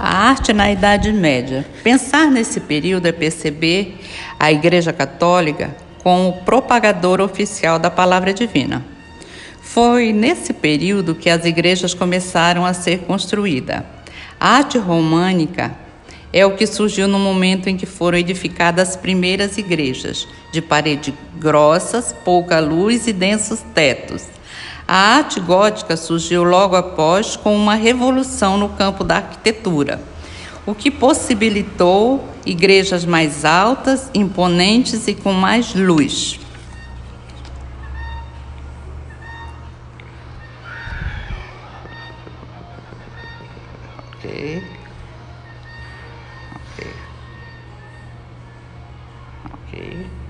A arte na Idade Média. Pensar nesse período é perceber a Igreja Católica como propagador oficial da palavra divina. Foi nesse período que as igrejas começaram a ser construídas. A arte românica é o que surgiu no momento em que foram edificadas as primeiras igrejas, de paredes grossas, pouca luz e densos tetos. A arte gótica surgiu logo após com uma revolução no campo da arquitetura, o que possibilitou igrejas mais altas, imponentes e com mais luz. Okay. Okay.